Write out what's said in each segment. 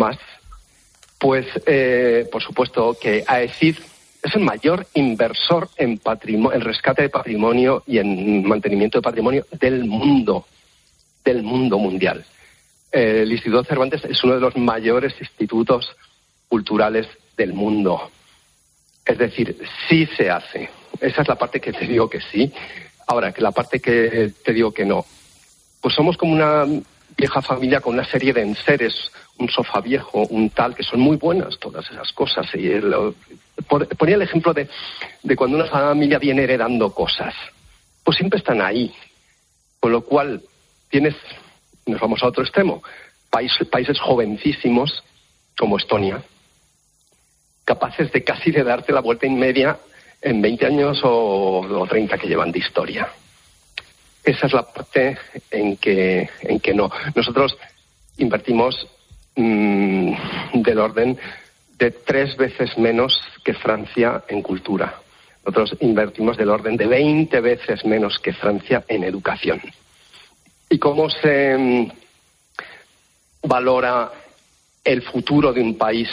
más, pues eh, por supuesto que AECID es el mayor inversor en, en rescate de patrimonio y en mantenimiento de patrimonio del mundo, del mundo mundial. Eh, el Instituto Cervantes es uno de los mayores institutos culturales del mundo. Es decir, sí se hace. Esa es la parte que te digo que sí. Ahora, que la parte que te digo que no. Pues somos como una vieja familia con una serie de enseres, un sofá viejo, un tal, que son muy buenas todas esas cosas. Y ponía el ejemplo de, de cuando una familia viene heredando cosas. Pues siempre están ahí. Con lo cual, tienes, nos vamos a otro extremo, países, países jovencísimos como Estonia, capaces de casi de darte la vuelta inmedia en 20 años o, o 30 que llevan de historia. Esa es la parte en que, en que no. Nosotros invertimos mmm, del orden de tres veces menos que Francia en cultura. Nosotros invertimos del orden de 20 veces menos que Francia en educación. ¿Y cómo se mm, valora el futuro de un país?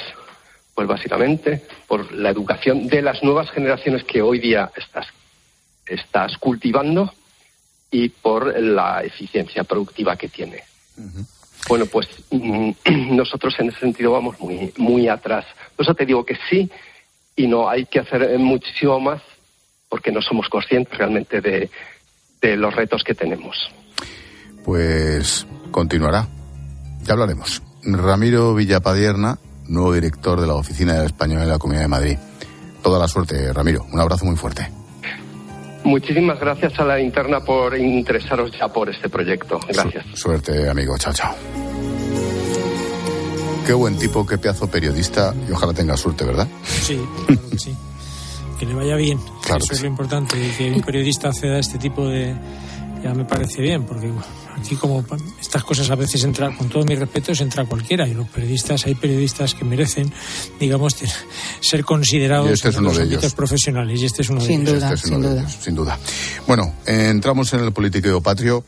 Pues básicamente por la educación de las nuevas generaciones que hoy día estás, estás cultivando y por la eficiencia productiva que tiene. Bueno, pues mm, nosotros en ese sentido vamos muy, muy atrás. Por eso te digo que sí y no, hay que hacer muchísimo más porque no somos conscientes realmente de, de los retos que tenemos. Pues continuará. Ya hablaremos. Ramiro Villapadierna, nuevo director de la Oficina del Español en la Comunidad de Madrid. Toda la suerte, Ramiro. Un abrazo muy fuerte. Muchísimas gracias a la interna por interesaros ya por este proyecto. Gracias. Su suerte, amigo. Chao, chao. Qué buen tipo, qué pedazo periodista y ojalá tenga suerte, ¿verdad? Sí, claro que sí. Que le vaya bien. Claro Eso que es lo importante. Y que un periodista acceda a este tipo de. Ya me parece bien, porque aquí como estas cosas a veces entra, con todo mi respeto, entra cualquiera. Y los periodistas, hay periodistas que merecen, digamos, ser considerados este es en uno los de ámbitos ellos. profesionales. Y este es uno Sin de ellos. duda, Este es uno sin de duda. ellos, sin duda. Bueno, eh, entramos en el politiqueo patrio.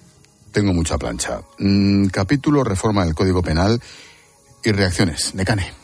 Tengo mucha plancha. Mm, capítulo, reforma del Código Penal y reacciones. Necane.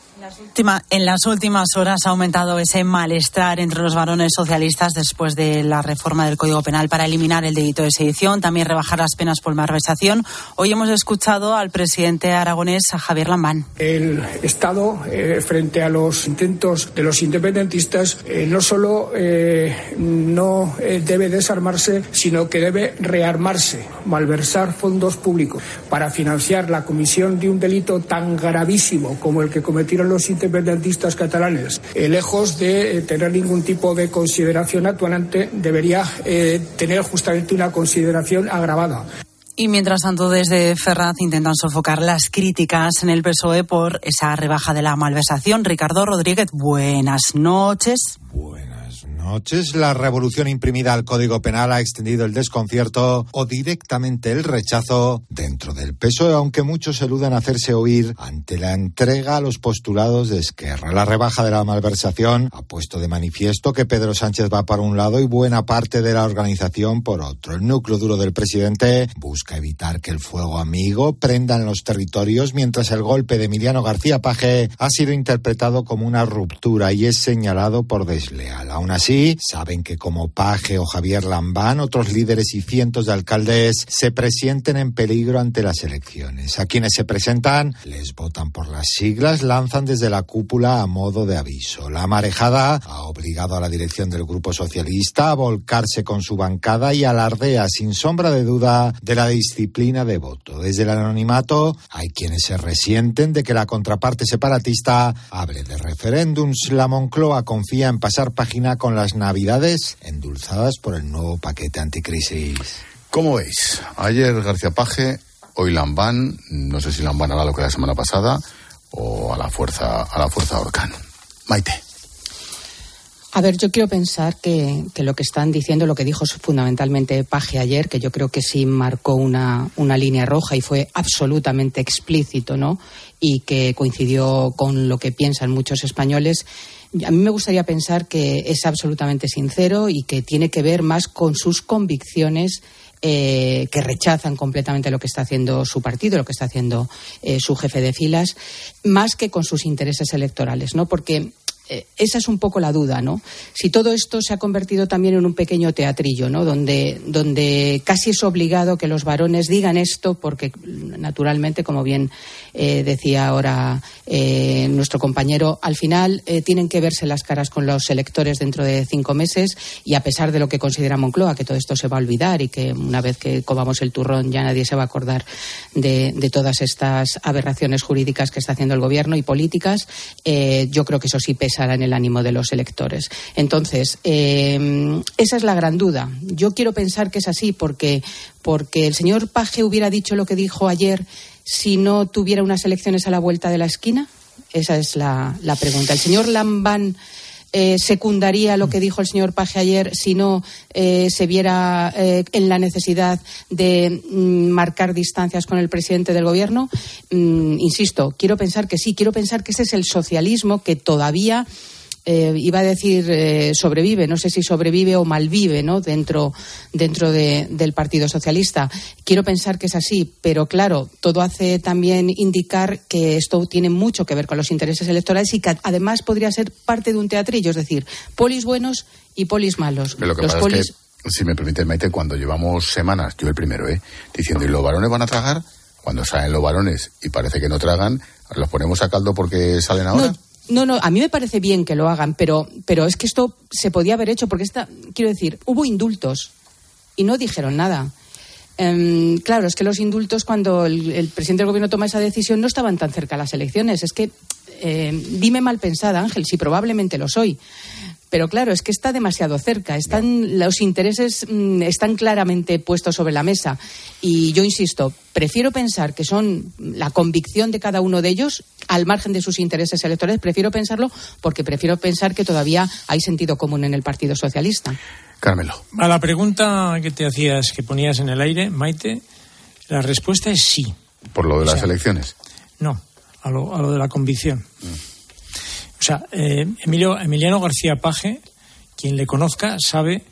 En las últimas horas ha aumentado ese malestar entre los varones socialistas después de la reforma del Código Penal para eliminar el delito de sedición, también rebajar las penas por malversación. Hoy hemos escuchado al presidente aragonés, a Javier Lambán. El Estado, eh, frente a los intentos de los independentistas, eh, no solo eh, no eh, debe desarmarse, sino que debe rearmarse, malversar fondos públicos para financiar la comisión de un delito tan gravísimo como el que cometieron los independentistas catalanes. Eh, lejos de eh, tener ningún tipo de consideración actuante, debería eh, tener justamente una consideración agravada. Y mientras tanto, desde Ferraz intentan sofocar las críticas en el PSOE por esa rebaja de la malversación. Ricardo Rodríguez, buenas noches. Buenas noches. La revolución imprimida al Código Penal ha extendido el desconcierto o directamente el rechazo dentro del PSOE, aunque muchos eluden hacerse oír ante la entrega a los postulados de Esquerra. La rebaja de la malversación ha puesto de manifiesto que Pedro Sánchez va para un lado y buena parte de la organización por otro. El núcleo duro del presidente busca evitar que el fuego amigo prenda en los territorios, mientras el golpe de Emiliano García Paje ha sido interpretado como una ruptura y es señalado por desleal. Aún así, saben que como Paje o Javier Lambán, otros líderes y cientos de alcaldes se presienten en peligro ante las elecciones. A quienes se presentan, les votan por las siglas, lanzan desde la cúpula a modo de aviso. La marejada ha obligado a la dirección del Grupo Socialista a volcarse con su bancada y alardea sin sombra de duda de la disciplina de voto. Desde el anonimato hay quienes se resienten de que la contraparte separatista hable de referéndums. La Moncloa confía en pasar página con las navidades endulzadas por el nuevo paquete anticrisis. ¿Cómo veis? Ayer García Paje, hoy Lambán. No sé si Lambán hará lo que la semana pasada o a la fuerza, a la fuerza Orcán. Maite. A ver, yo quiero pensar que, que lo que están diciendo, lo que dijo fundamentalmente Paje ayer, que yo creo que sí marcó una, una línea roja y fue absolutamente explícito, ¿no? Y que coincidió con lo que piensan muchos españoles. A mí me gustaría pensar que es absolutamente sincero y que tiene que ver más con sus convicciones eh, que rechazan completamente lo que está haciendo su partido, lo que está haciendo eh, su jefe de filas, más que con sus intereses electorales, ¿no? Porque eh, esa es un poco la duda, ¿no? Si todo esto se ha convertido también en un pequeño teatrillo, ¿no? Donde, donde casi es obligado que los varones digan esto, porque naturalmente, como bien eh, decía ahora eh, nuestro compañero, al final tienen que verse las caras con los electores dentro de cinco meses y a pesar de lo que considera Moncloa, que todo esto se va a olvidar y que una vez que comamos el turrón ya nadie se va a acordar de, de todas estas aberraciones jurídicas que está haciendo el gobierno y políticas, yo creo que eso sí pesa en el ánimo de los electores. Entonces, eh, esa es la gran duda. Yo quiero pensar que es así porque, porque el señor Paje hubiera dicho lo que dijo ayer si no tuviera unas elecciones a la vuelta de la esquina. Esa es la, pregunta. El señor Lambán. Eh, secundaría lo que dijo el señor Paje ayer si no eh, se viera en la necesidad de mm, marcar distancias con el presidente del gobierno? Mm, insisto, quiero pensar que sí, quiero pensar que ese es el socialismo que todavía eh, iba a decir eh, sobrevive, no sé si sobrevive o malvive ¿no? dentro, dentro del Partido Socialista. Quiero pensar que es así, pero claro, todo hace también indicar que esto tiene mucho que ver con los intereses electorales y que además podría ser parte de un teatrillo, es decir, polis buenos y polis malos. lo que los pasa es que, si me permite, Maite, cuando llevamos semanas, yo el primero, ¿eh? diciendo, ¿y los varones van a tragar? Cuando salen los varones y parece que no tragan, ¿los ponemos a caldo porque salen ahora? No, no, a mí me parece bien que lo hagan, pero, pero es que esto se podía haber hecho porque esta, quiero decir, hubo indultos y no dijeron nada. Em, claro, es que los indultos cuando el, presidente del gobierno toma esa decisión no estaban tan cerca las elecciones. Es que em, dime mal pensada, Ángel, si probablemente lo soy. Pero claro, es que está demasiado cerca. Están, los intereses mm, están claramente puestos sobre la mesa. Y yo insisto, prefiero pensar que son la convicción de cada uno de ellos, al margen de sus intereses electorales, prefiero pensarlo porque prefiero pensar que todavía hay sentido común en el Partido Socialista. Carmelo. A la pregunta que te hacías, que ponías en el aire, Maite, la respuesta es sí. ¿Por lo de las elecciones? No, a lo, a lo de la convicción. Mm. O sea, eh, Emilio, Emiliano García Paje, quien le conozca, sabe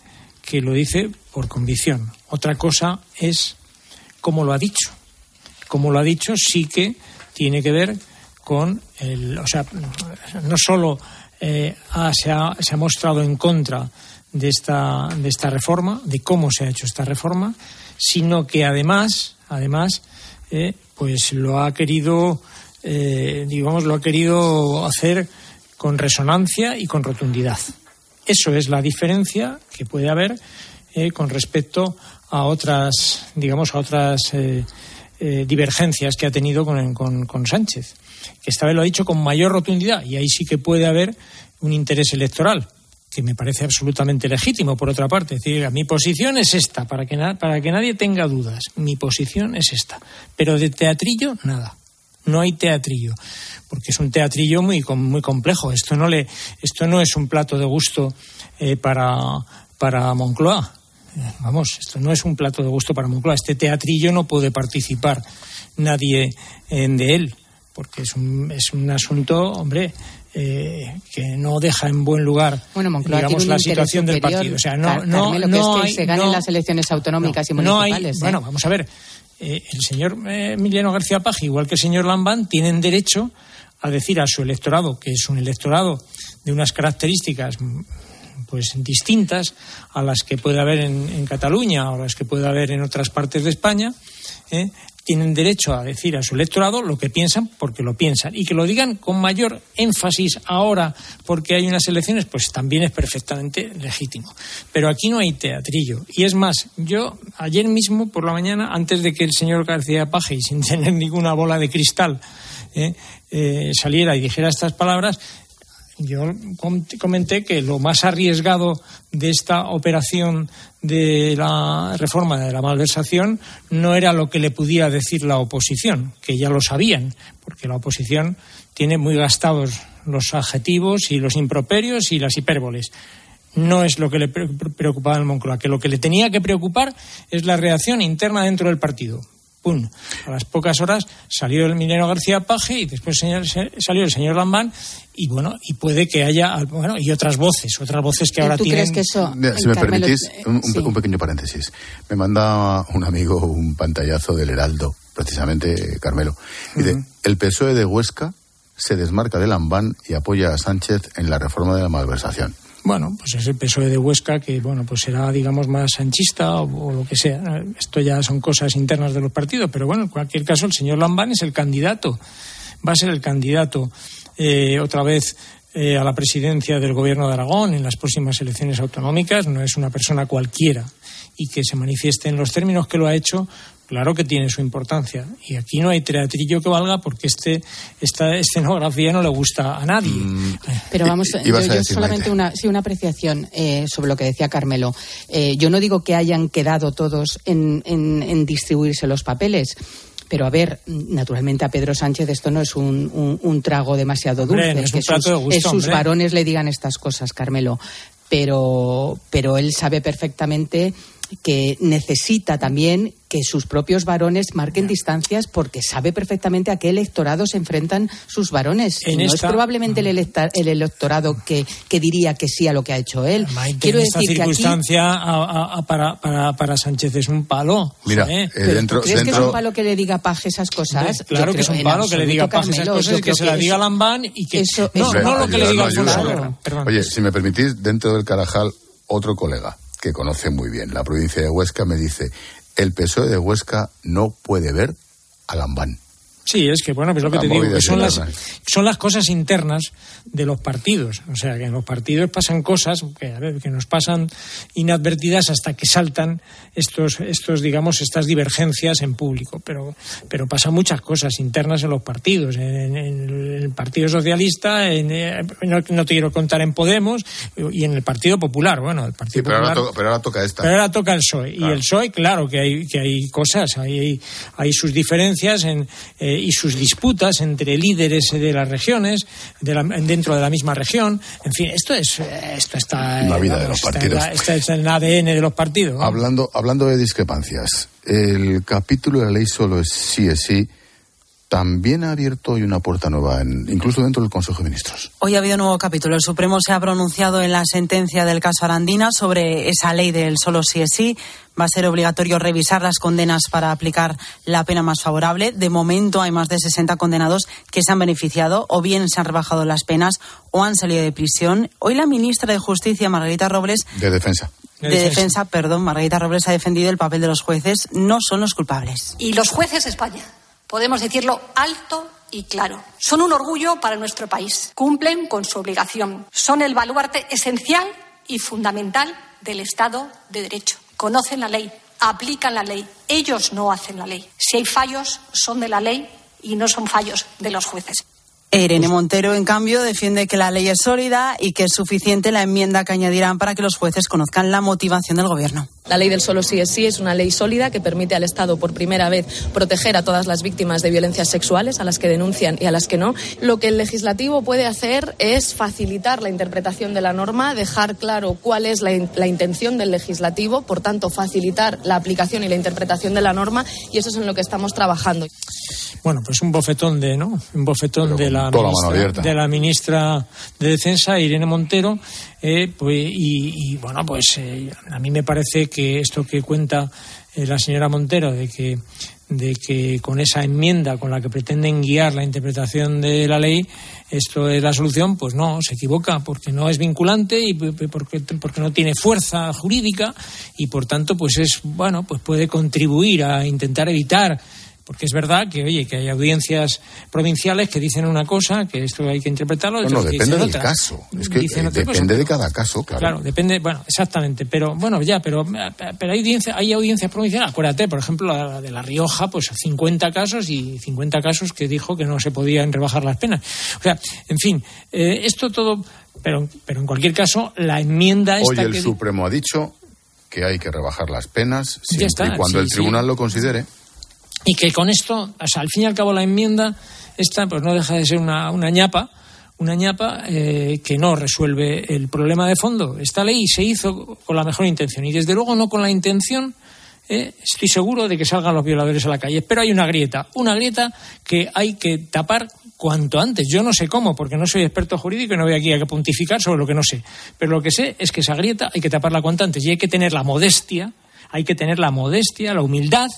que lo dice por convicción. Otra cosa es cómo lo ha dicho. Cómo lo ha dicho sí que tiene que ver con el. O sea, no solo eh, se, ha, se, ha, mostrado en contra de esta, de esta reforma, de cómo se ha hecho esta reforma, sino que además, además, eh, pues lo ha querido, digamos, lo ha querido hacer con resonancia y con rotundidad. Eso es la diferencia que puede haber eh, con respecto a otras, digamos, a otras eh, eh, divergencias que ha tenido con, con, Sánchez. Que esta vez lo ha dicho con mayor rotundidad y ahí sí que puede haber un interés electoral que me parece absolutamente legítimo, por otra parte. Es decir, mi posición es esta, para que, para que nadie tenga dudas. Mi posición es esta. Pero de teatrillo, nada. No hay teatrillo porque es un teatrillo muy, muy complejo. Esto no, le, esto no es un plato de gusto eh, para, para Moncloa. Eh, vamos, esto no es un plato de gusto para Moncloa. Este teatrillo no puede participar nadie de él, porque es un, es un asunto, hombre, eh, que no deja en buen lugar digamos, la situación del partido. O sea, no, no, no es que se ganen las elecciones autonómicas y municipales. Bueno, vamos a ver. el señor Emiliano García Paje, igual que el señor Lambán, tienen derecho a decir a su electorado, que es un electorado de unas características pues distintas a las que puede haber en, Cataluña o las que puede haber en otras partes de España, ¿eh? tienen derecho a decir a su electorado lo que piensan porque lo piensan y que lo digan con mayor énfasis ahora porque hay unas elecciones pues también es perfectamente legítimo pero aquí no hay teatrillo y es más yo ayer mismo por la mañana antes de que el señor García Paje y sin tener ninguna bola de cristal ¿eh? Eh, saliera y dijera estas palabras, yo comenté que lo más arriesgado de esta operación de la reforma de la malversación no era lo que le pudiera decir la oposición, que ya lo sabían, porque la oposición tiene muy gastados los adjetivos y los improperios y las hipérboles. No es lo que le preocupaba al Moncloa, que lo que le tenía que preocupar es la reacción interna dentro del partido ¡pum! A las pocas horas salió el minero García Paje y después salió el señor Lambán y bueno, y puede que haya, bueno, y otras voces, otras voces que ahora ¿Tú tienen... Crees que eso, si me permitís, un, pequeño paréntesis. Me manda un amigo un pantallazo del Heraldo, precisamente Carmelo. Y de, el PSOE de Huesca se desmarca de Lambán y apoya a Sánchez en la reforma de la malversación. Bueno, pues es el PSOE de Huesca que, bueno, pues será, digamos, más sanchista o, lo que sea. Esto ya son cosas internas de los partidos, pero bueno, en cualquier caso, el señor Lambán es el candidato. Va a ser el candidato eh, otra vez eh, a la presidencia del Gobierno de Aragón en las próximas elecciones autonómicas. No es una persona cualquiera y que se manifieste en los términos que lo ha hecho, claro que tiene su importancia. Y aquí no hay teatrillo que valga porque este, esta escenografía no le gusta a nadie. Mm. Pero vamos, yo, solamente una, sí, una apreciación eh, sobre lo que decía Carmelo. Eh, yo no digo que hayan quedado todos en, en, distribuirse los papeles. Pero a ver, naturalmente a Pedro Sánchez esto no es un, un, trago demasiado dulce. es que sus, sus varones le digan estas cosas, Carmelo. Pero, pero él sabe perfectamente que necesita también que sus propios varones marquen distancias porque sabe perfectamente a qué electorado se enfrentan sus varones. no es probablemente el, electorado que, diría que sí a lo que ha hecho él. Quiero decir circunstancia para, para, para, Sánchez es un palo. Mira, eh, dentro, ¿crees que es un palo que le diga Paje esas cosas? Claro que es un palo que le diga Paje esas cosas y que se la diga Lambán y que... no, no lo que le diga Oye, si me permitís, dentro del Carajal, otro colega que conoce muy bien la provincia de Huesca, me dice, el PSOE de Huesca no puede ver a Lambán. Sí, es que, bueno, pues lo que te digo, que son las, son las cosas internas de los partidos. O sea, que en los partidos pasan cosas que, que nos pasan inadvertidas hasta que saltan estos, estos, digamos, estas divergencias en público. Pero, pero pasan muchas cosas internas en los partidos. En, el Partido Socialista, en, eh, no, te quiero contar en Podemos, y en el Partido Popular. Bueno, el Partido pero, Popular. Ahora toca, pero ahora toca esta. Pero ahora toca el PSOE. Y el PSOE, claro, que hay, que hay cosas, hay, hay sus diferencias en. Eh, y sus disputas entre líderes de las regiones, dentro de la misma región. En fin, esto es esto está en la vida de los partidos. Está, en el ADN de los partidos. Hablando, hablando de discrepancias, el capítulo de la ley solo es sí es sí también ha abierto hoy una puerta nueva, incluso dentro del Consejo de Ministros. Hoy ha habido un nuevo capítulo. El Supremo se ha pronunciado en la sentencia del caso Arandina sobre esa ley del solo sí es sí. Va a ser obligatorio revisar las condenas para aplicar la pena más favorable. De momento hay más de 60 condenados que se han beneficiado o bien se han rebajado las penas o han salido de prisión. Hoy la ministra de Justicia, Margarita Robles. De Defensa de defensa, perdón, Margarita Robles ha defendido el papel de los jueces, no son los culpables. Y los jueces de España podemos decirlo alto y claro. Son un orgullo para nuestro país. Cumplen con su obligación. Son el baluarte esencial y fundamental del Estado de Derecho. Conocen la ley, aplican la ley. Ellos no hacen la ley. Si hay fallos, son de la ley y no son fallos de los jueces. Irene Montero, en cambio, defiende que la ley es sólida y que es suficiente la enmienda que añadirán para que los jueces conozcan la motivación del Gobierno. La ley del solo sí es sí es una ley sólida que permite al Estado por primera vez proteger a todas las víctimas de violencias sexuales, a las que denuncian y a las que no. Lo que el legislativo puede hacer es facilitar la interpretación de la norma, dejar claro cuál es la, la intención del legislativo, por tanto, facilitar la aplicación y la interpretación de la norma y eso es en lo que estamos trabajando. Bueno, pues un bofetón de, ¿no? Un bofetón de la, ministra, de la ministra de Defensa, Irene Montero, eh, pues, y, bueno, pues eh, a mí me parece que esto que cuenta eh, la señora Montero de que de que con esa enmienda con la que pretenden guiar la interpretación de la ley esto es la solución, pues no, se equivoca, porque no es vinculante y porque, porque no tiene fuerza jurídica y por tanto pues es bueno, pues puede contribuir a intentar evitar porque es verdad que, oye, que hay audiencias provinciales que dicen una cosa, que esto hay que interpretarlo. No, no, depende del caso. Es que eh, depende de cada caso, claro. Claro, depende, bueno, exactamente. Pero, bueno, ya, pero, pero hay, audiencias, hay audiencias provinciales. Acuérdate, por ejemplo, la de La Rioja, pues 50 casos y 50 casos que dijo que no se podían rebajar las penas. O sea, en fin, eh, esto todo. Pero, pero en cualquier caso, la enmienda Hoy el Supremo ha dicho que hay que rebajar las penas siempre y cuando el tribunal lo considere. Y que con esto, o sea, al fin y al cabo la enmienda, esta pues no deja de ser una, una ñapa, una ñapa eh, que no resuelve el problema de fondo. Esta ley se hizo con la mejor intención y desde luego no con la intención ¿eh? estoy seguro de que salgan los violadores a la calle. Pero hay una grieta, una grieta que hay que tapar cuanto antes. Yo no sé cómo, porque no soy experto jurídico y no voy aquí a pontificar sobre lo que no sé. Pero lo que sé es que esa grieta hay que taparla cuanto antes y hay que tener la modestia, hay que tener la modestia, la humildad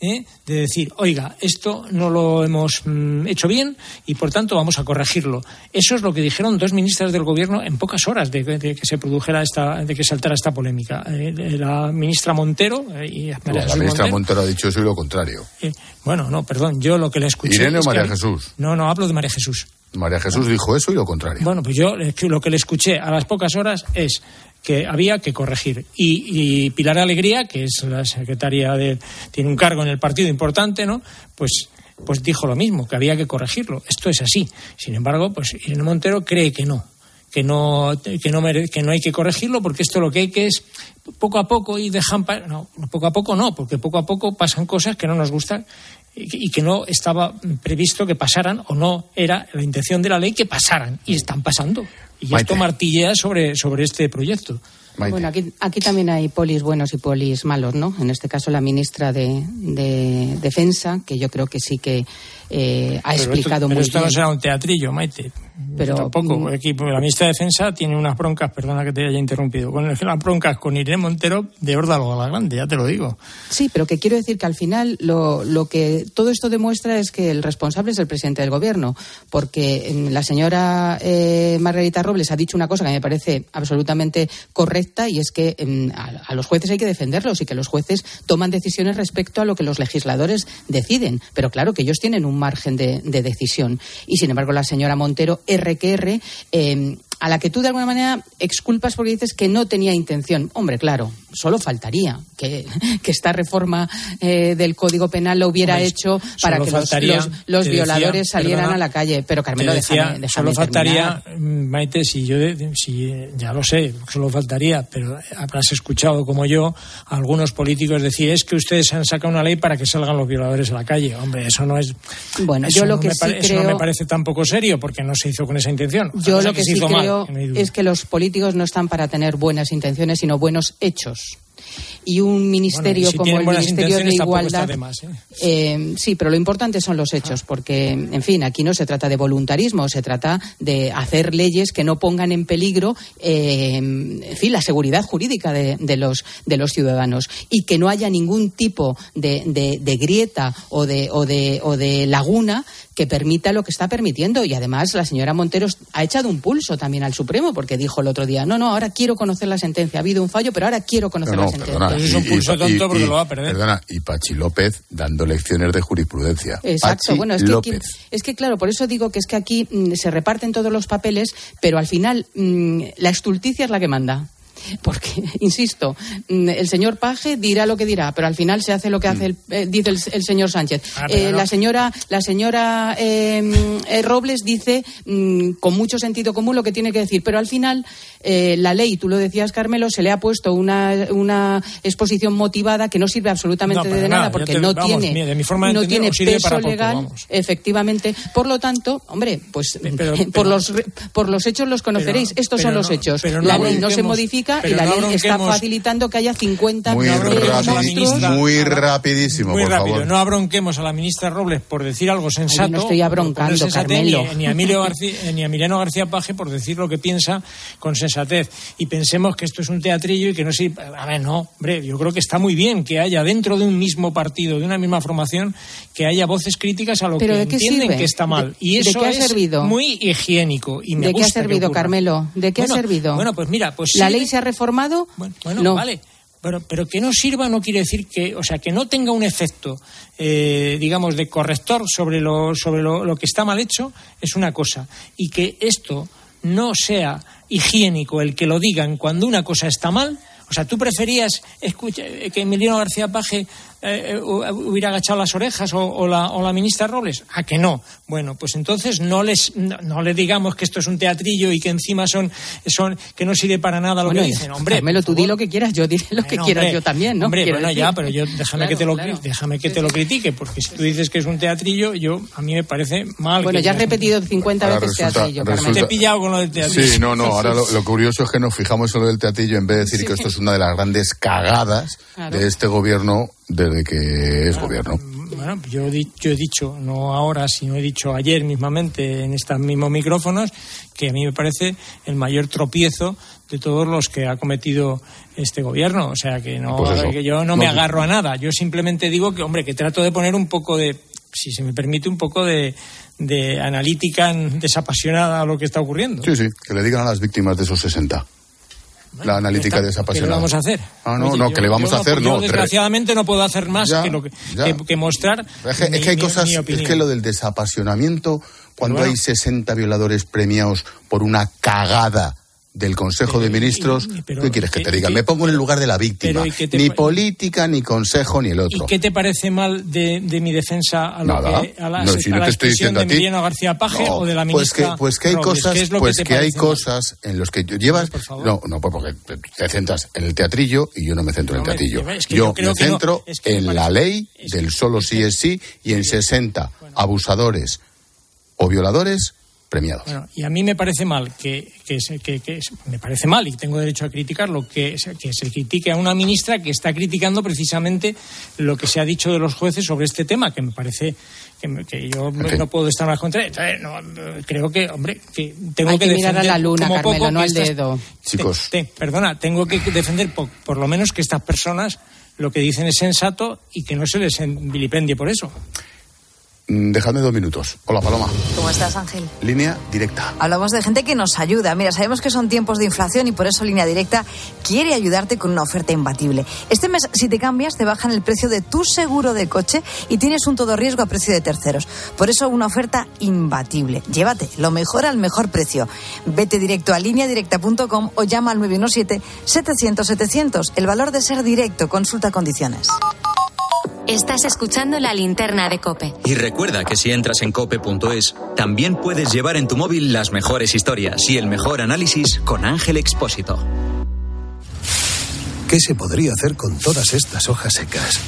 ¿eh? de decir, oiga, esto no lo hemos mm, hecho bien y por tanto vamos a corregirlo. Eso es lo que dijeron dos ministras del gobierno en pocas horas de, que se produjera esta, de que saltara esta polémica. Eh, la ministra Montero eh, y La ministra Montero, ha dicho eso y lo contrario. bueno, no, perdón, yo lo que le escuché. ¿Irene o María Jesús? No, no, hablo de María Jesús. María Jesús dijo eso y lo contrario. Bueno, pues yo lo que le escuché a las pocas horas es que había que corregir. Y, Pilar Alegría, que es la secretaria de. tiene un cargo en el partido importante, ¿no? Pues pues dijo lo mismo, que había que corregirlo. Esto es así. Sin embargo, pues Irene Montero cree que no, que no, que no, que no hay que corregirlo porque esto lo que hay que es poco a poco y dejan. No, poco a poco no, porque poco a poco pasan cosas que no nos gustan y que no estaba previsto que pasaran o no era la intención de la ley que pasaran y están pasando. Y esto martillea sobre, sobre este proyecto. Bueno, aquí, aquí también hay polis buenos y polis malos, ¿no? En este caso la ministra de, de Defensa, que yo creo que sí que eh, ha explicado pero esto no será un teatrillo, Maite. Pero tampoco. Mm, aquí, la ministra de Defensa tiene unas broncas, perdona que te haya interrumpido, con las broncas con Irene Montero de Órdalo a la Grande, ya te lo digo. Sí, pero que quiero decir que al final lo, lo que todo esto demuestra es que el responsable es el presidente del gobierno, porque mm, la señora eh, Margarita Robles ha dicho una cosa que me parece absolutamente correcta y es que mm, a, los jueces hay que defenderlos y que los jueces toman decisiones respecto a lo que los legisladores deciden. Pero claro que ellos tienen un margen de, decisión. Y sin embargo, la señora Montero, R que R, eh, a la que tú de alguna manera exculpas porque dices que no tenía intención. Hombre, claro, solo faltaría que, esta reforma eh, del Código Penal lo hubiera hecho para que los, violadores salieran a la calle. Pero Carmelo, decía, Solo faltaría, Maite, si yo si, ya lo sé, solo faltaría, pero habrás escuchado como yo algunos políticos decir es que ustedes han sacado una ley para que salgan los violadores a la calle. Hombre, eso no es. Bueno, yo lo que sí no me parece tampoco serio porque no se hizo con esa intención. Yo lo que, sí creo es que los políticos no están para tener buenas intenciones, sino buenos hechos y un ministerio como el Ministerio de Igualdad. ¿eh? Eh, sí, pero lo importante son los hechos, porque, en fin, aquí no se trata de voluntarismo, se trata de hacer leyes que no pongan en peligro, eh, en fin, la seguridad jurídica de, los, de los ciudadanos y que no haya ningún tipo de, de grieta o de, o, de, o de laguna que permita lo que está permitiendo. Y además la señora Montero ha echado un pulso también al Supremo porque dijo el otro día, no, no, ahora quiero conocer la sentencia. Ha habido un fallo, pero ahora quiero conocer la sentencia. es un pulso tonto porque lo va a perder. Perdona, y Pachi López dando lecciones de jurisprudencia. Exacto, bueno, es que, es que claro, por eso digo que es que aquí mm, se reparten todos los papeles, pero al final mm, la estulticia es la que manda. Porque, insisto, mm, el señor Paje dirá lo que dirá, pero al final se hace lo que hace el, eh, dice el, señor Sánchez. Ah, eh, la señora, la señora em, eh, Robles dice mm, con mucho sentido común lo que tiene que decir, pero al final la ley, tú lo decías, Carmelo, se le ha puesto una, una exposición motivada que no sirve absolutamente de nada, porque no tiene, no tiene peso legal, efectivamente. Por lo tanto, hombre, pues por, los, por los hechos los conoceréis. Estos son los hechos. la ley no se modifica y la ley está facilitando que haya 50 muy, muy rapidísimo, muy por rápido. Favor. No abronquemos a la ministra Robles por decir algo sensato. no estoy abroncando, Carmelo. Ni, a Emilio García, ni a Emiliano García Paje por decir lo que piensa con sensatez. Y pensemos que esto es un teatrillo y que no sé. A ver, no, hombre, yo creo que está muy bien que haya dentro de un mismo partido, de una misma formación, que haya voces críticas a lo que entienden que está mal. y eso ha es servido? muy higiénico. Y me ¿De qué ha servido, Carmelo? ¿De qué ha servido? Bueno, pues mira, pues la ley se ha reformado? Bueno, no. vale. Pero, pero, que no sirva no quiere decir que, o sea, que no tenga un efecto, eh, digamos, de corrector sobre, lo, sobre lo, lo, que está mal hecho, es una cosa. Y que esto no sea higiénico el que lo digan cuando una cosa está mal. O sea, ¿tú preferías escucha, que Emiliano García Paje eh, eh, hubiera agachado las orejas o, la, o, la, ministra Robles? ¿A que no? Bueno, pues entonces no les no, le digamos que esto es un teatrillo y que encima son, son que no sirve para nada lo que dicen. Hombre, Carmelo, tú di lo que quieras, yo diré lo que quiera yo también, ¿no? Hombre, bueno, ya, pero yo déjame que te lo déjame que te lo critique, porque si tú dices que es un teatrillo, yo a mí me parece mal. Bueno, ya has repetido 50 veces teatrillo, Te he pillado con lo del teatrillo. Sí, no, no, ahora lo, curioso es que nos fijamos en lo del teatrillo en vez de decir que esto es una de las grandes cagadas de este gobierno desde que es gobierno. Bueno, yo, yo he dicho, no ahora, sino he dicho ayer mismamente en estos mismos micrófonos, que a mí me parece el mayor tropiezo de todos los que ha cometido este gobierno. O sea, que, no, pues que yo no, me agarro a nada. Yo simplemente digo que, hombre, que trato de poner un poco de, si se me permite, un poco de, de analítica desapasionada a lo que está ocurriendo. Sí, sí, que le digan a las víctimas de esos 60 la analítica desapasionada. ¿Qué le vamos a hacer? Ah, no, no, que le vamos a hacer, no. desgraciadamente no puedo hacer más que, lo que, que, mostrar. Es que, hay cosas, es que lo del desapasionamiento, cuando hay 60 violadores premiados por una cagada del Consejo de Ministros, ¿qué quieres que te diga? Me pongo en el lugar de la víctima. Ni política, ni consejo, ni el otro. ¿Y qué te parece mal de, mi defensa a, lo que, a la, no, si no te estoy diciendo de Emiliano García Paje o de la ministra Pues que, pues que hay cosas, pues que, hay cosas en los que llevas... no, no, pues porque te centras en el teatrillo y yo no me centro en el teatrillo. yo, me centro en la ley del solo sí es sí y en 60 abusadores o violadores premiados. y a mí me parece mal que, que, que, me parece mal y tengo derecho a criticarlo que, que se critique a una ministra que está criticando precisamente lo que se ha dicho de los jueces sobre este tema, que me parece que, yo no puedo estar más contra. creo que, hombre, que tengo Hay que, mirar a la luna, Carmelo, no al dedo. Chicos, perdona, tengo que defender por, por lo menos que estas personas lo que dicen es sensato y que no se les vilipendie por eso. Mm, dejadme dos minutos. Hola, Paloma. ¿Cómo estás, Ángel? Línea directa. Hablamos de gente que nos ayuda. Mira, sabemos que son tiempos de inflación y por eso Línea Directa quiere ayudarte con una oferta imbatible. Este mes, si te cambias, te bajan el precio de tu seguro de coche y tienes un todo riesgo a precio de terceros. Por eso, una oferta imbatible. Llévate lo mejor al mejor precio. Vete directo a lineadirecta.com o llama al 917-700-700. El valor de ser directo. Consulta condiciones. Estás escuchando la linterna de Cope. Y recuerda que si entras en cope.es, también puedes llevar en tu móvil las mejores historias y el mejor análisis con Ángel Expósito. ¿Qué se podría hacer con todas estas hojas secas?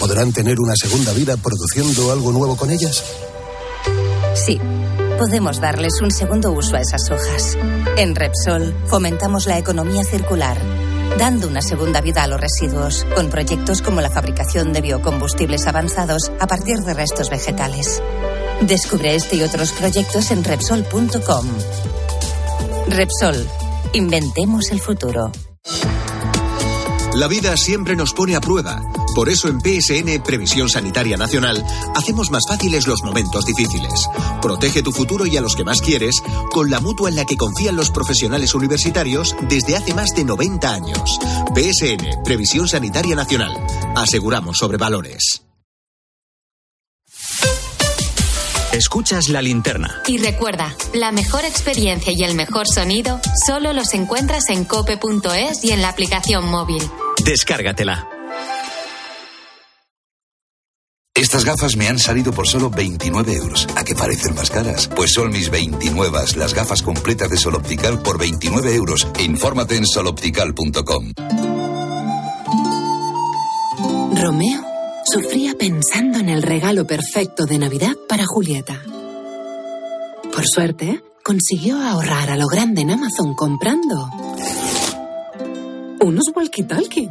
¿Podrán tener una segunda vida produciendo algo nuevo con ellas? Sí, podemos darles un segundo uso a esas hojas. En Repsol fomentamos la economía circular dando una segunda vida a los residuos, con proyectos como la fabricación de biocombustibles avanzados a partir de restos vegetales. Descubre este y otros proyectos en Repsol.com. Repsol, inventemos el futuro. La vida siempre nos pone a prueba. Por eso en PSN Previsión Sanitaria Nacional hacemos más fáciles los momentos difíciles. Protege tu futuro y a los que más quieres con la mutua en la que confían los profesionales universitarios desde hace más de 90 años. PSN Previsión Sanitaria Nacional. Aseguramos sobre valores. Escuchas la linterna. Y recuerda, la mejor experiencia y el mejor sonido solo los encuentras en cope.es y en la aplicación móvil. Descárgatela. Estas gafas me han salido por solo 29 euros. ¿A qué parecen más caras? Pues son mis 29, las gafas completas de Sol Optical por 29 euros. Infórmate en soloptical.com. Romeo sufría pensando en el regalo perfecto de Navidad para Julieta. Por suerte, consiguió ahorrar a lo grande en Amazon comprando unos walkie-talkie.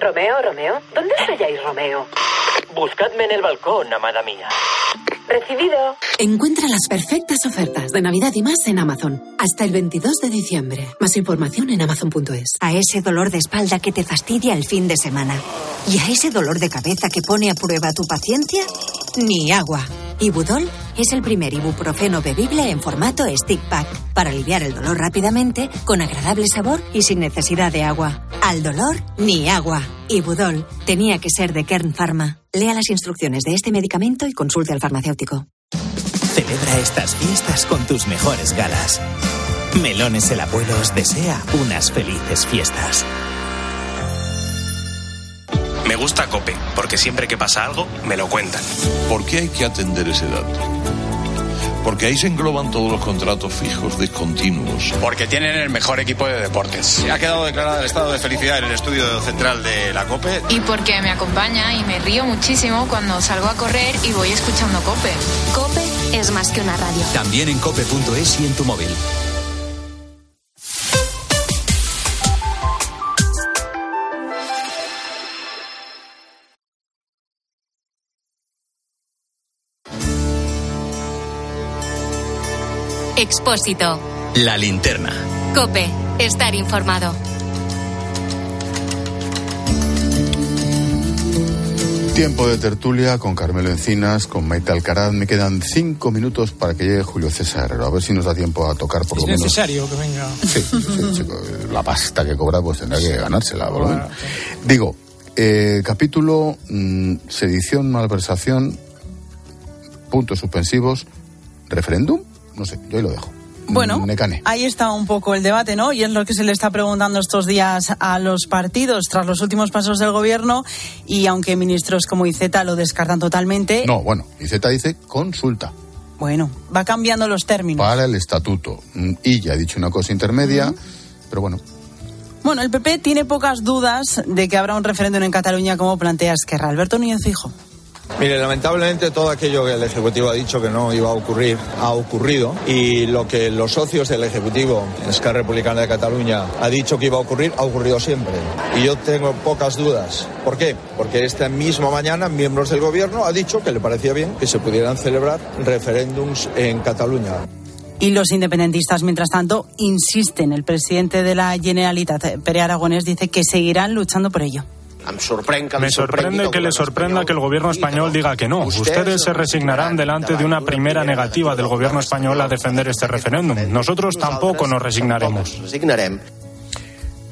Romeo, Romeo, ¿dónde estáis, Romeo? Buscadme en el balcón, amada mía. Recibido. Encuentra las perfectas ofertas de Navidad y más en Amazon. Hasta el 22 de diciembre. Más información en amazon.es. A ese dolor de espalda que te fastidia el fin de semana. Y a ese dolor de cabeza que pone a prueba tu paciencia, ni agua. Ibudol es el primer ibuprofeno bebible en formato stick pack para aliviar el dolor rápidamente, con agradable sabor y sin necesidad de agua. Al dolor, ni agua. Ibudol tenía que ser de Kern Pharma. Lea las instrucciones de este medicamento y consulte al farmacéutico. Celebra estas fiestas con tus mejores galas. Melones el Abuelo os desea unas felices fiestas. gusta Cope, porque siempre que pasa algo, me lo cuentan. ¿Por qué hay que atender ese dato? Porque ahí se engloban todos los contratos fijos, discontinuos. Porque tienen el mejor equipo de deportes. Ha quedado declarado el estado de felicidad en el estudio central de la COPE. Y porque me acompaña y me río muchísimo cuando salgo a correr y voy escuchando COPE. COPE es más que una radio. También en cope.es y en tu móvil. Expósito. La linterna. Cope. Estar informado. Tiempo de tertulia con Carmelo Encinas, con Maite Alcaraz. Me quedan cinco minutos para que llegue Julio César Herrero. A ver si nos da tiempo a tocar por Es lo menos. necesario que venga. Sí, sí, chico, la pasta que cobra pues tendrá que ganársela, por lo menos. Digo, eh, capítulo mm, sedición, malversación, puntos suspensivos, referéndum, no sé, yo ahí lo dejo. Bueno, ahí está un poco el debate, ¿no? Y es lo que se le está preguntando estos días a los partidos tras los últimos pasos del gobierno. Y aunque ministros como Iceta lo descartan totalmente, No, bueno, Iceta dice consulta bueno, va cambiando los términos. para el estatuto. Mm, Y ya ha dicho una cosa intermedia, pero bueno, Bueno, el PP tiene pocas dudas de que habrá un referéndum en Cataluña como plantea Esquerra. Alberto Núñez Fijo. Mire, lamentablemente todo aquello que el Ejecutivo ha dicho que no iba a ocurrir ha ocurrido y lo que los socios del Ejecutivo, Esquerra Republicana de Cataluña, ha dicho que iba a ocurrir ha ocurrido siempre. Y yo tengo pocas dudas. ¿Por qué? Porque esta misma mañana miembros del Gobierno ha dicho que le parecía bien que se pudieran celebrar referéndums en Cataluña. Y los independentistas, mientras tanto, insisten. El presidente de la Generalitat, Pere Aragonés, dice que seguirán luchando por ello. Me sorprende que le sorprenda que el gobierno español diga que no. Ustedes se resignarán delante de una primera negativa del gobierno español a defender este referéndum. Nosotros tampoco nos resignaremos.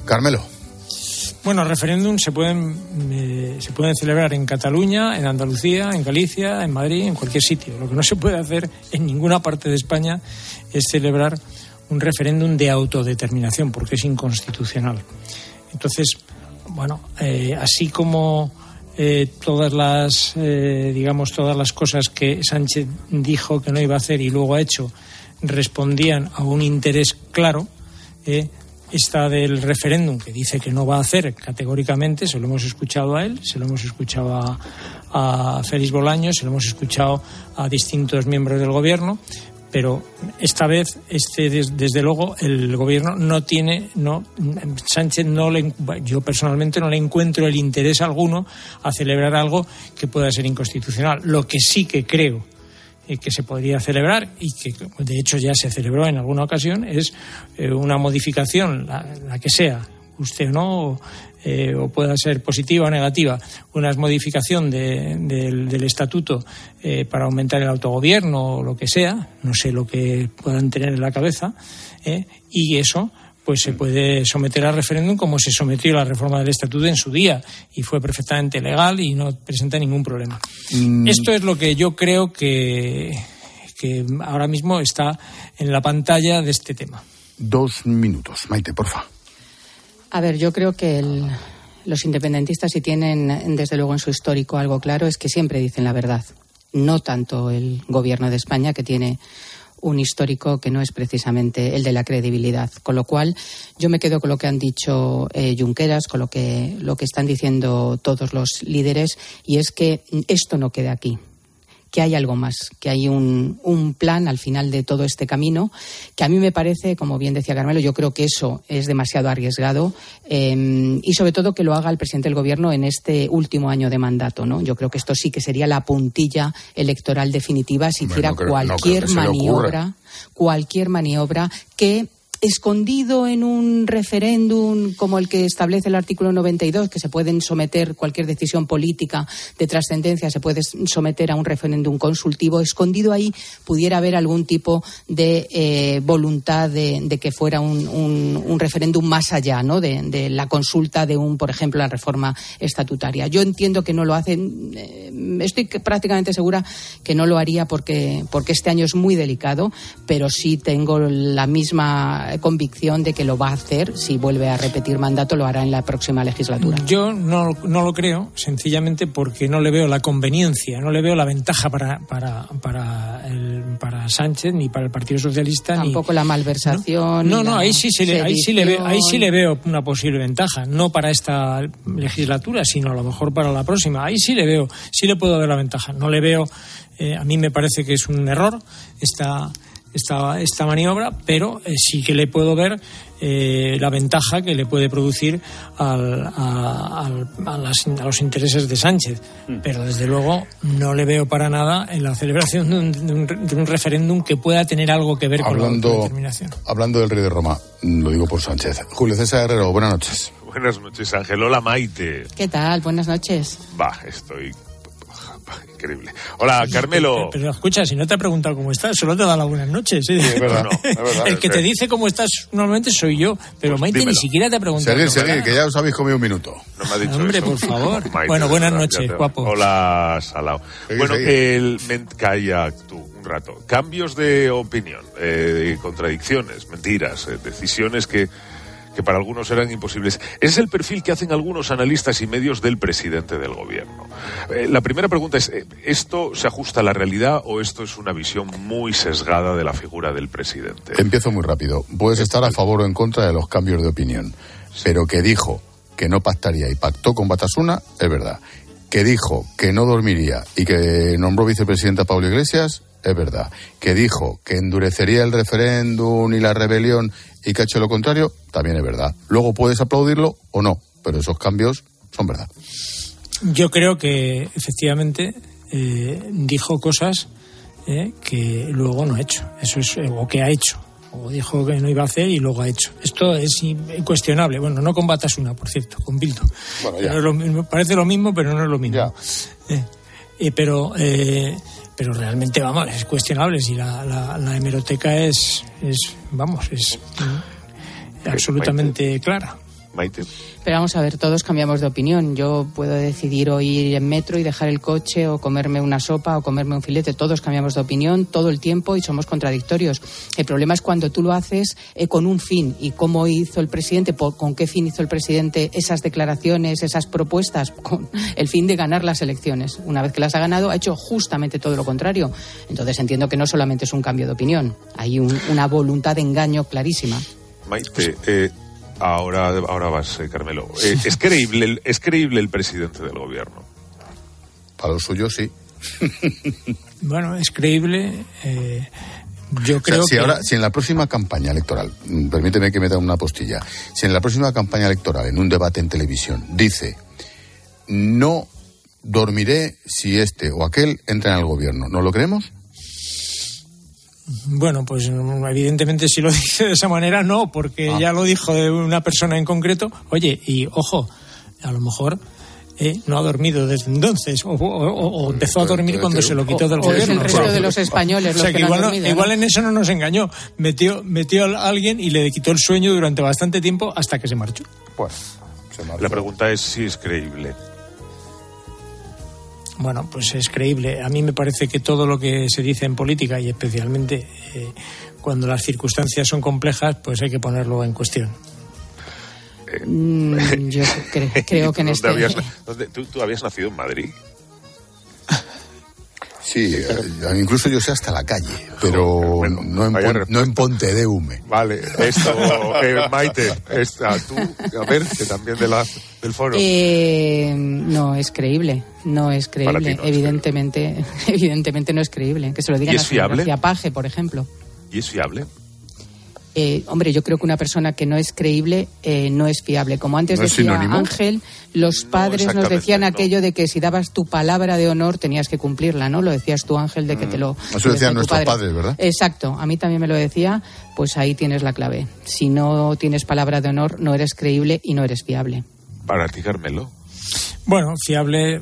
Carmelo. Bueno, referéndum se pueden, eh, se pueden celebrar en Cataluña, en Andalucía, en Galicia, en Madrid, en cualquier sitio. Lo que no se puede hacer en ninguna parte de España es celebrar un referéndum de autodeterminación, porque es inconstitucional. Entonces, bueno, eh, así como eh, todas las, eh, digamos, todas las cosas que Sánchez dijo que no iba a hacer y luego ha hecho respondían a un interés claro, eh, esta del referéndum que dice que no va a hacer categóricamente, se lo hemos escuchado a él, se lo hemos escuchado a, a Félix Bolaños, se lo hemos escuchado a distintos miembros del gobierno, pero esta vez este des- desde luego el gobierno no tiene no Sánchez no le yo personalmente no le encuentro el interés alguno a celebrar algo que pueda ser inconstitucional. Lo que sí que creo eh, que se podría celebrar y que de hecho ya se celebró en alguna ocasión es eh, una modificación la, la que sea usted o no eh, o pueda ser positiva o negativa una modificación de- del, del estatuto eh, para aumentar el autogobierno o lo que sea no sé lo que puedan tener en la cabeza eh, y eso pues se puede someter a referéndum como se sometió a la reforma del estatuto en su día y fue perfectamente legal y no presenta ningún problema. Mm. Esto es lo que yo creo que, que ahora mismo está en la pantalla de este tema. Dos minutos. Maite, porfa. A ver, yo creo que el- los independentistas, si tienen desde luego en su histórico algo claro, es que siempre dicen la verdad. No tanto el gobierno de España, que tiene un histórico que no es precisamente el de la credibilidad. Con lo cual, yo me quedo con lo que han dicho eh, Junqueras, con lo que, lo que están diciendo todos los líderes, y es que esto no queda aquí que hay algo más, que hay un, un plan al final de todo este camino, que a mí me parece, como bien decía Carmelo, yo creo que eso es demasiado arriesgado eh, y sobre todo que lo haga el presidente del gobierno en este último año de mandato. ¿no? Yo creo que esto sí que sería la puntilla electoral definitiva si hiciera no cualquier maniobra, cualquier maniobra que escondido en un referéndum como el que establece el artículo 92, que se pueden someter cualquier decisión política de trascendencia, se puede someter a un referéndum consultivo, escondido ahí pudiera haber algún tipo de eh, voluntad de, que fuera un, referéndum más allá ¿no? de, la consulta de un, por ejemplo, la reforma estatutaria. Yo entiendo que no lo hacen, eh, estoy prácticamente segura que no lo haría porque, porque este año es muy delicado, pero sí tengo la misma la convicción de que lo va a hacer. Si vuelve a repetir mandato, lo hará en la próxima legislatura. Yo no, no lo creo, sencillamente porque no le veo la conveniencia, no le veo la ventaja para, para, para, el, para Sánchez ni para el Partido Socialista. Tampoco la malversación. No, no, ahí, sí se le, ahí, sí le veo, ahí sí le veo una posible ventaja. No para esta legislatura, sino a lo mejor para la próxima. Ahí sí le veo, sí le puedo ver la ventaja. No le veo, eh, a mí me parece que es un error esta esta, esta maniobra, pero eh, sí que le puedo ver eh, la ventaja que le puede producir al, a, a, las, a, los intereses de Sánchez. Mm. Pero desde luego no le veo para nada en la celebración de un, de un, de un referéndum que pueda tener algo que ver hablando, con la determinación. Hablando del rey de Roma, lo digo por Sánchez. Julio César Herrero, buenas noches. Buenas noches, Ángel. Hola, Maite. ¿Qué tal? Buenas noches. Va, estoy increíble. Hola, Carmelo. Pero, pero, escucha, si no te ha preguntado cómo estás, solo te da las buenas noches. ¿eh? Sí, es verdad, no, es verdad, El que te dice cómo estás normalmente soy yo, pero pues Maite dímelo. ni siquiera te ha preguntado. Seguir, seguir, que ya os habéis comido un minuto. No me ha dicho Hombre, eso. por favor. Maite, bueno, buenas noches, guapo. Hola, Salao. Seguir, bueno, seguir. el men- calla tú un rato. Cambios de opinión, eh, contradicciones, mentiras, eh, decisiones que que para algunos eran imposibles. Es el perfil que hacen algunos analistas y medios del presidente del gobierno. Eh, la primera pregunta es, eh, ¿esto se ajusta a la realidad o esto es una visión muy sesgada de la figura del presidente? Empiezo muy rápido. Puedes estar a favor o en contra de los cambios de opinión, pero que dijo que no pactaría y pactó con Batasuna, es verdad. Que dijo que no dormiría y que nombró vicepresidenta a Pablo Iglesias, es verdad. Que dijo que endurecería el referéndum y la rebelión y que ha hecho lo contrario, también es verdad. Luego puedes aplaudirlo o no, pero esos cambios son verdad. Yo creo que efectivamente eh, dijo cosas eh, que luego no ha hecho. Eso es, eh, o que ha hecho. O dijo que no iba a hacer y luego ha hecho. Esto es incuestionable. Bueno, no con Batasuna, por cierto, con Bildo. Bueno, ya. Pero es lo mismo- parece lo mismo, pero no es lo mismo. Eh, eh, pero, eh, pero realmente, vamos, es cuestionable. Si la, la, la hemeroteca es, es vamos, es absolutamente clara. Maite. Pero vamos a ver, todos cambiamos de opinión. Yo puedo decidir o ir en metro y dejar el coche o comerme una sopa o comerme un filete. Todos cambiamos de opinión todo el tiempo y somos contradictorios. El problema es cuando tú lo haces eh, con un fin. ¿Y cómo hizo el presidente? Por- ¿Con qué fin hizo el presidente esas declaraciones, esas propuestas? Con el fin de ganar las elecciones. Una vez que las ha ganado, ha hecho justamente todo lo contrario. Entonces entiendo que no solamente es un cambio de opinión. Hay un- una voluntad de engaño clarísima. Maite, eh, ahora, ahora vas, eh, Carmelo. Eh, ¿es, creíble, el- ¿Es creíble el presidente del gobierno? Para lo suyo, sí. Bueno, es creíble. eh, yo O sea, creo si que. ahora, si en la próxima campaña electoral, mm, permíteme que meta una postilla, si en la próxima campaña electoral, en un debate en televisión, dice, no dormiré si este o aquel entra en el gobierno, ¿no lo creemos? Bueno, pues mm, evidentemente si lo dice de esa manera, no, porque Ah. ya lo dijo de una persona en concreto. Oye, y ojo, a lo mejor eh, no ha dormido desde entonces, o, o- o- o empezó a dormir cuando se lo quitó del O es gobierno. el resto de los españoles O sea, que igual, no- dormido, ¿no? igual en eso no nos engañó. Metió, metió a alguien y le quitó el sueño durante bastante tiempo hasta que se marchó. Pues, La pregunta es si es creíble. Bueno, pues es creíble. A mí me parece que todo lo que se dice en política y especialmente eh, cuando las circunstancias son complejas, pues hay que ponerlo en cuestión. Mm, yo cre- creo que en ¿Dónde este. habías- tú habías nacido en Madrid? Sí, eh, incluso yo sé hasta la calle, pero no, en, Pon- no en Ponte de Hume. Vale, esto, eh, Maite, esta, tú, a ver, que también de la, del foro. Eh, no es creíble, no es creíble. no es evidentemente, evidentemente no es creíble. Que se lo digan ¿Y es a fiable? Paje, por ejemplo. ¿Y es fiable? Eh, hombre, yo creo que una persona que no es creíble eh, no es fiable. Como antes ¿No es decía? Ángel, los padres nos decían no. aquello de que si dabas tu palabra de honor tenías que cumplirla, ¿no? Lo decías tú, Ángel, de que te lo. Mm. Eso lo decían nuestros padre. padres, ¿verdad? Exacto, a mí también me lo decía, pues ahí tienes la clave. Si no tienes palabra de honor, no eres creíble y no eres fiable. Para ti, Carmelo. Bueno, fiable,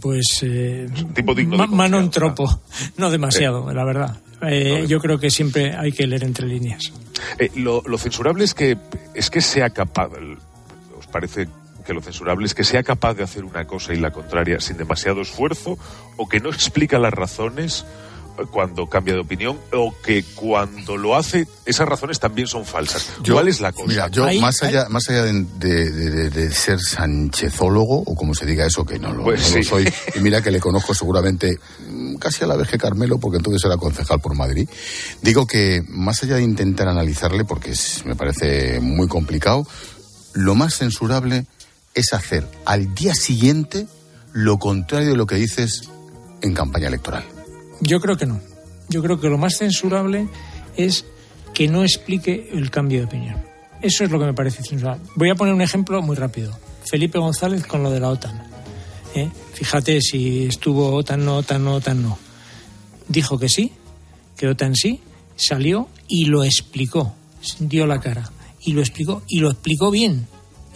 pues. Eh, tipo digno ma- mano en tropo. No demasiado, la verdad. Eh, yo creo que siempre hay que leer entre líneas. Eh, lo, lo censurable es que, es que sea capaz, ¿os parece que lo censurable es que sea capaz de hacer una cosa y la contraria sin demasiado esfuerzo o que no explica las razones cuando cambia de opinión o que cuando lo hace esas razones también son falsas. Yo- ¿Cuál es la cosa? Mira, yo Ahí- más allá, más allá de, de- de- de ser sanchezólogo, o como se diga eso, que no lo, Pues no lo sí. soy, y mira que le conozco seguramente mm, casi a la vez que Carmelo, porque entonces era concejal por Madrid, digo que más allá de intentar analizarle, porque es- me parece muy complicado, lo más censurable es hacer al día siguiente lo contrario de lo que dices en campaña electoral. Yo creo que no. Yo creo que lo más censurable es que no explique el cambio de opinión. Eso es lo que me parece censurable. Voy a poner un ejemplo muy rápido. Felipe González con lo de la OTAN. ¿eh? Fíjate si estuvo OTAN, no, OTAN, no, OTAN, no. Dijo que sí, que OTAN sí, salió y lo explicó. Dio la cara. Y lo explicó. Y lo explicó bien.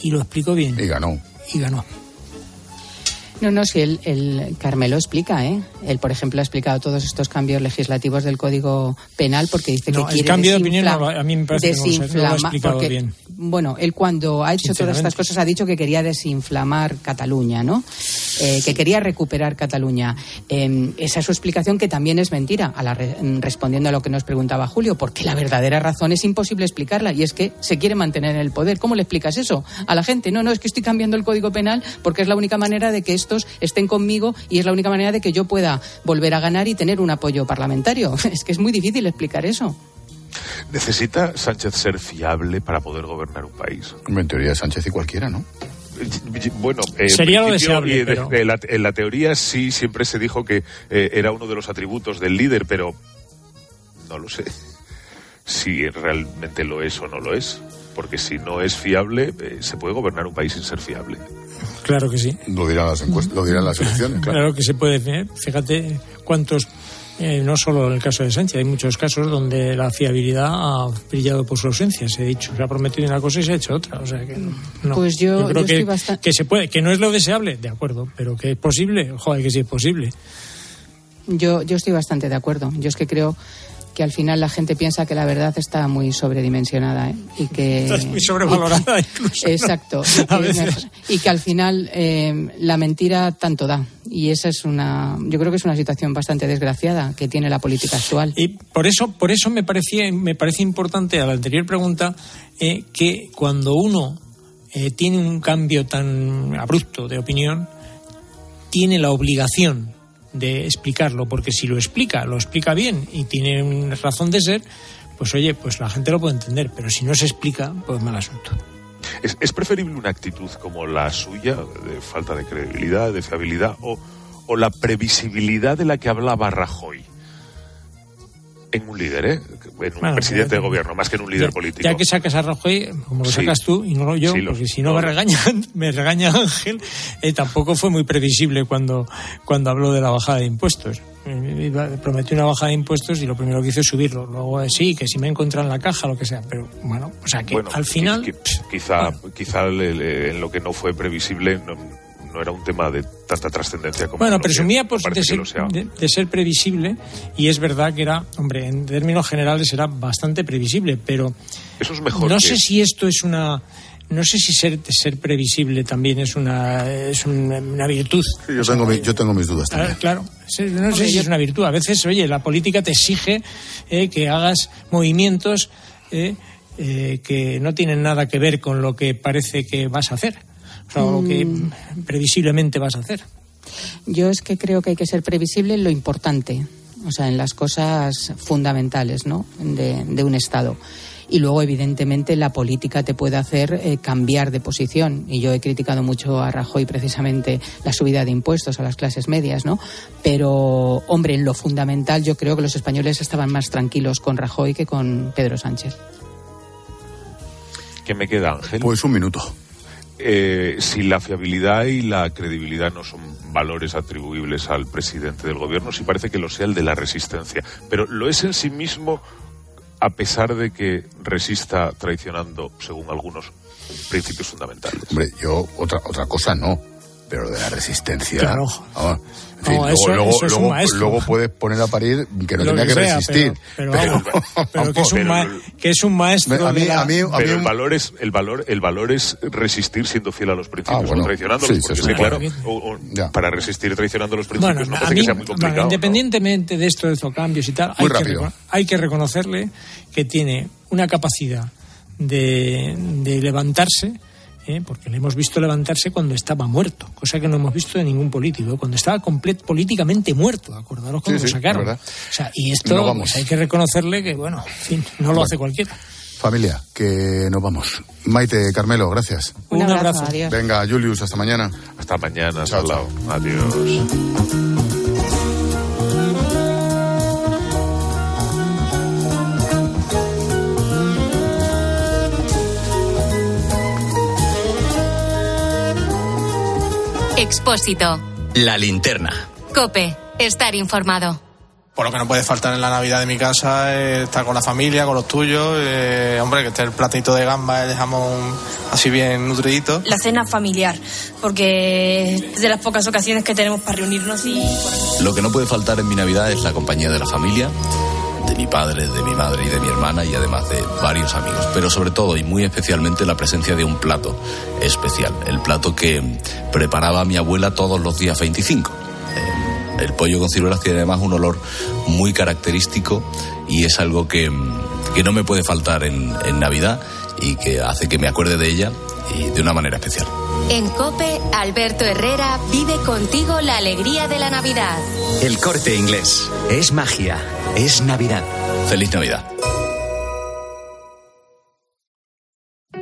Y lo explicó bien. Y ganó. Y ganó. No, no, si el, el Carmelo explica, ¿eh? Él, por ejemplo, ha explicado todos estos cambios legislativos del Código Penal porque dice No, que el quiere cambio de opinión no lo- a mí me parece que no lo sé, no lo ha desinflama- explicado porque, bien. Bueno, él cuando ha hecho todas estas cosas ha dicho que quería desinflamar Cataluña, ¿no? Eh, que quería recuperar Cataluña. Eh, esa es su explicación que también es mentira, a la re- respondiendo a lo que nos preguntaba Julio, porque la verdadera razón es imposible explicarla y es que se quiere mantener en el poder. ¿Cómo le explicas eso a la gente? No, no, es que estoy cambiando el Código Penal porque es la única manera de que estos estén conmigo y es la única manera de que yo pueda volver a ganar y tener un apoyo parlamentario. Es que es muy difícil explicar eso. ¿Necesita Sánchez ser fiable para poder gobernar un país? En teoría Sánchez y cualquiera, ¿no? Bueno, eh, en Sería lo deseable, pero- la- en la teoría sí, siempre se dijo que eh, era uno de los atributos del líder, pero no lo sé si realmente lo es o no lo es. Porque si no es fiable, eh, se puede gobernar un país sin ser fiable. Claro que sí. Lo dirán las encuestas, lo dirán las elecciones, claro. Claro que se puede ver. Fíjate cuántos, eh, no solo en el caso de Sánchez, hay muchos casos donde la fiabilidad ha brillado por su ausencia. Se ha dicho, se ha prometido una cosa y se ha hecho otra. O sea que no. Pues yo- creo yo que, que se puede, que no es lo deseable, de acuerdo, pero que es posible, joder, que sí es posible. Yo, yo estoy bastante de acuerdo. Yo es que creo que al final la gente piensa que la verdad está muy sobredimensionada ¿eh? y que Está muy sobrevalorada incluso, ¿no? exacto que, y que al final eh, la mentira tanto da y esa es una yo creo que es una situación bastante desgraciada que tiene la política actual Y por eso, por eso me parecía, me parece importante a la anterior pregunta eh, que cuando uno eh, tiene un cambio tan abrupto de opinión, tiene la obligación de explicarlo, porque si lo explica, lo explica bien y tiene una razón de ser, pues oye, pues la gente lo puede entender, pero si no se explica, pues mal asunto. ¿Es, es preferible una actitud como la suya, de falta de credibilidad, de fiabilidad, o, o la previsibilidad de la que hablaba Rajoy? En un líder, ¿eh? En un Bueno, presidente de gobierno, más que en un líder ya, político. ya que sacas a Rajoy, como lo Sí. sacas tú y no lo yo, Sí, porque si no no. me regañan, me regaña Ángel, eh, tampoco fue muy previsible cuando, cuando habló de la bajada de impuestos. Eh, Prometió una bajada de impuestos y lo primero que hizo es subirlo. Luego eh, sí, que si me encuentran en la caja, lo que sea. Pero bueno, o sea que Bueno, al final. qui- qui- quizá, quizá le- le- en lo que no fue previsible no, no era un tema de tanta trascendencia como. Bueno, presumía pues, parece de, ser, de- de ser previsible y es verdad que era, hombre, en términos generales era bastante previsible, pero Eso es mejor. no que- sé si esto es una no sé si ser ser previsible también es una es una, una virtud Yo tengo, mi- yo tengo mis dudas Ah, también. claro Sí, no sé si es una virtud a veces oye la política te exige eh, que hagas movimientos eh, eh, que no tienen nada que ver con lo que parece que vas a hacer o sea, que Mm. previsiblemente vas a hacer Yo es que creo que hay que ser previsible en lo importante, o sea, en las cosas fundamentales, ¿no? De, de un Estado. Y luego, evidentemente, la política te puede hacer eh, cambiar de posición. Y yo he criticado mucho a Rajoy precisamente la subida de impuestos a las clases medias, ¿no? Pero, hombre, en lo fundamental yo creo que los españoles estaban más tranquilos con Rajoy que con Pedro Sánchez. ¿Qué me queda, Ángel? Pues un minuto. Eh, si la fiabilidad y la credibilidad no son valores atribuibles al presidente del gobierno, sí parece que lo sea el de la resistencia. Pero lo es en sí mismo a pesar de que resista traicionando, según algunos, principios fundamentales. Hombre, yo otra otra cosa no. Pero de la resistencia. Claro. vamos, en fin, No, luego, eso- luego, eso es un luego- maestro. luego puedes poner a parir que no Lo tenía que, que sea, resistir. pero- pero vamos, pero que es un, ma- que es un maestro A mí- de la- a mí- Pero el valor es el valor el valor es resistir siendo fiel a los principios, Ah, bueno. traicionándolos. Sí, porque sí, es que, claro. claro, o- o- para resistir traicionando los Bueno, principios no a parece mí, que sea muy bueno, complicado. ¿no? independientemente de esto de estos cambios y tal, hay que, hay que reconocerle que tiene una capacidad de, de levantarse, ¿eh? porque le hemos visto levantarse cuando estaba muerto, cosa que no hemos visto de ningún político, cuando estaba complet, políticamente muerto, acordaros cuando Sí, lo sacaron. O sea, y esto No vamos. pues, hay que reconocerle que, bueno, en fin, no lo Bueno. hace cualquiera. Familia, que nos vamos. Maite, Carmelo, gracias. Un Un abrazo, abrazo. adiós. Venga, Julius, hasta mañana. Hasta mañana, Salao. Adiós. Expósito. La linterna. Cope. Estar informado. Por lo que no puede faltar en la Navidad de mi casa es estar con la familia, con los tuyos. eh, hombre, que esté el platito de gamba, el jamón así bien nutridito. La cena familiar, porque es de las pocas ocasiones que tenemos para reunirnos y... Lo que no puede faltar en mi Navidad es la compañía de la familia, mi padre, de mi madre y de mi hermana y además de varios amigos. Pero sobre todo y muy especialmente la presencia de un plato especial. El plato que preparaba mi abuela todos los días 25. Eh, El pollo con ciruelas tiene además un olor muy característico y es algo que, que no me puede faltar en, en Navidad y que hace que me acuerde de ella y de una manera especial. En Cope, Alberto Herrera vive contigo la alegría de la Navidad. El corte inglés. Es magia. Es Navidad. Feliz Navidad.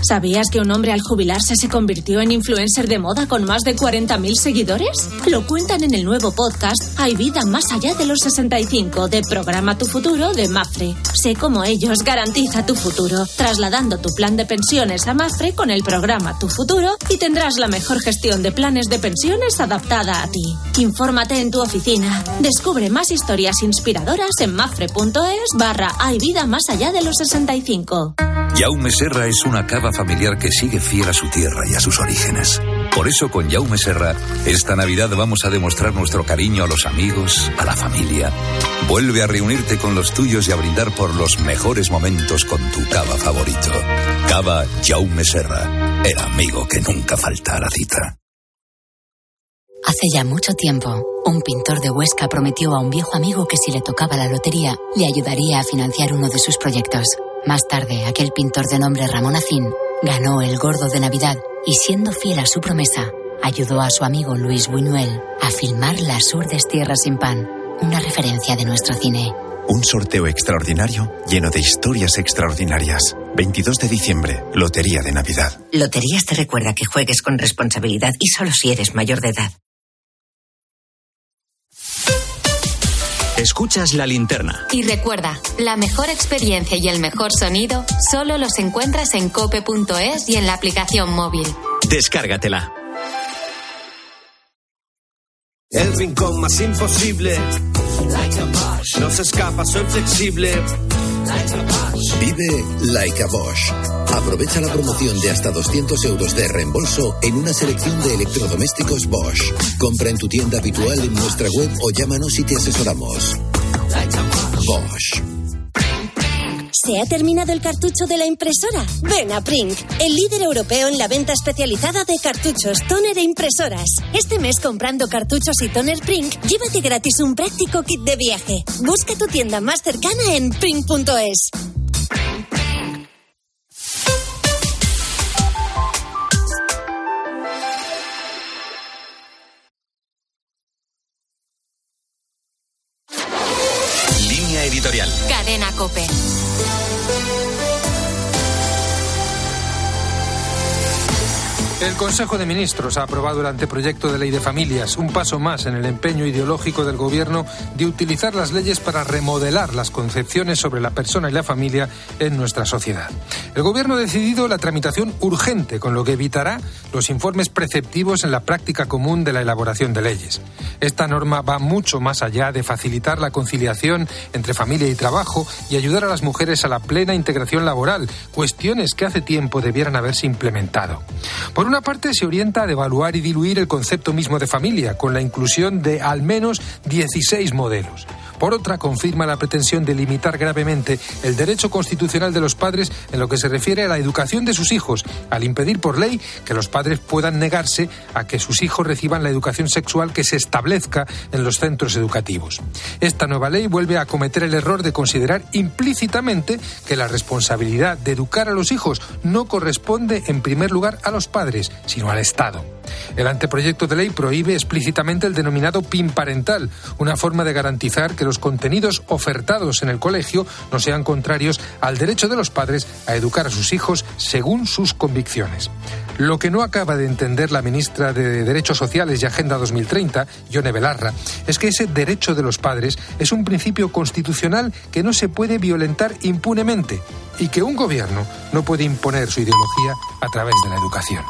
¿Sabías que un hombre al jubilarse se convirtió en influencer de moda con más de 40.000 seguidores? Lo cuentan en el nuevo podcast Hay vida más allá de los 65 de Programa Tu Futuro de Mafre. Sé cómo ellos garantiza tu futuro, trasladando tu plan de pensiones a Mafre con el programa Tu Futuro y tendrás la mejor gestión de planes de pensiones adaptada a ti. Infórmate en tu oficina. Descubre más historias inspiradoras en mafre.es barra Hay vida más allá de los 65. Jaume Serra es una cava familiar que sigue fiel a su tierra y a sus orígenes. Por eso con Jaume Serra, esta Navidad vamos a demostrar nuestro cariño a los amigos, a la familia. Vuelve a reunirte con los tuyos y a brindar por los mejores momentos con tu cava favorito. Cava Jaume Serra, el amigo que nunca falta a la cita. Hace ya mucho tiempo, un pintor de Huesca prometió a un viejo amigo que si le tocaba la lotería, le ayudaría a financiar uno de sus proyectos. Más tarde, aquel pintor de nombre Ramón Acín ganó el gordo de Navidad y siendo fiel a su promesa, ayudó a su amigo Luis Buñuel a filmar Las Urdes Tierras sin Pan, una referencia de nuestro cine. Un sorteo extraordinario lleno de historias extraordinarias. 22 de diciembre, Lotería de Navidad. Loterías te recuerda que juegues con responsabilidad y solo si eres mayor de edad. Escuchas la linterna. Y recuerda, la mejor experiencia y el mejor sonido solo los encuentras en cope.es y en la aplicación móvil. Descárgatela. El rincón más imposible. No se escapa, soy flexible. Vive Like a Bosch. Aprovecha la promoción de hasta 200 euros de reembolso en una selección de electrodomésticos Bosch. Compra en tu tienda habitual en nuestra web o llámanos y te asesoramos. Bosch. ¿Se ha terminado el cartucho de la impresora? Ven a Prink, el líder europeo en la venta especializada de cartuchos, toner e impresoras. Este mes comprando cartuchos y toner Prink, llévate gratis un práctico kit de viaje. Busca tu tienda más cercana en prink.es. Consejo de Ministros ha aprobado el anteproyecto de ley de familias, un paso más en el empeño ideológico del Gobierno de utilizar las leyes para remodelar las concepciones sobre la persona y la familia en nuestra sociedad. El Gobierno ha decidido la tramitación urgente, con lo que evitará los informes preceptivos en la práctica común de la elaboración de leyes. Esta norma va mucho más allá de facilitar la conciliación entre familia y trabajo y ayudar a las mujeres a la plena integración laboral, cuestiones que hace tiempo debieran haberse implementado. Por una parte, se orienta a devaluar y diluir el concepto mismo de familia, con la inclusión de al menos 16 modelos. Por otra, confirma la pretensión de limitar gravemente el derecho constitucional de los padres en lo que se refiere a la educación de sus hijos, al impedir por ley que los padres puedan negarse a que sus hijos reciban la educación sexual que se establezca en los centros educativos. Esta nueva ley vuelve a cometer el error de considerar implícitamente que la responsabilidad de educar a los hijos no corresponde en primer lugar a los padres, sino al Estado. El anteproyecto de ley prohíbe explícitamente el denominado PIN parental, una forma de garantizar que los contenidos ofertados en el colegio no sean contrarios al derecho de los padres a educar a sus hijos según sus convicciones. Lo que no acaba de entender la ministra de Derechos Sociales y Agenda 2030, Yone Belarra, es que ese derecho de los padres es un principio constitucional que no se puede violentar impunemente y que un gobierno no puede imponer su ideología a través de la educación.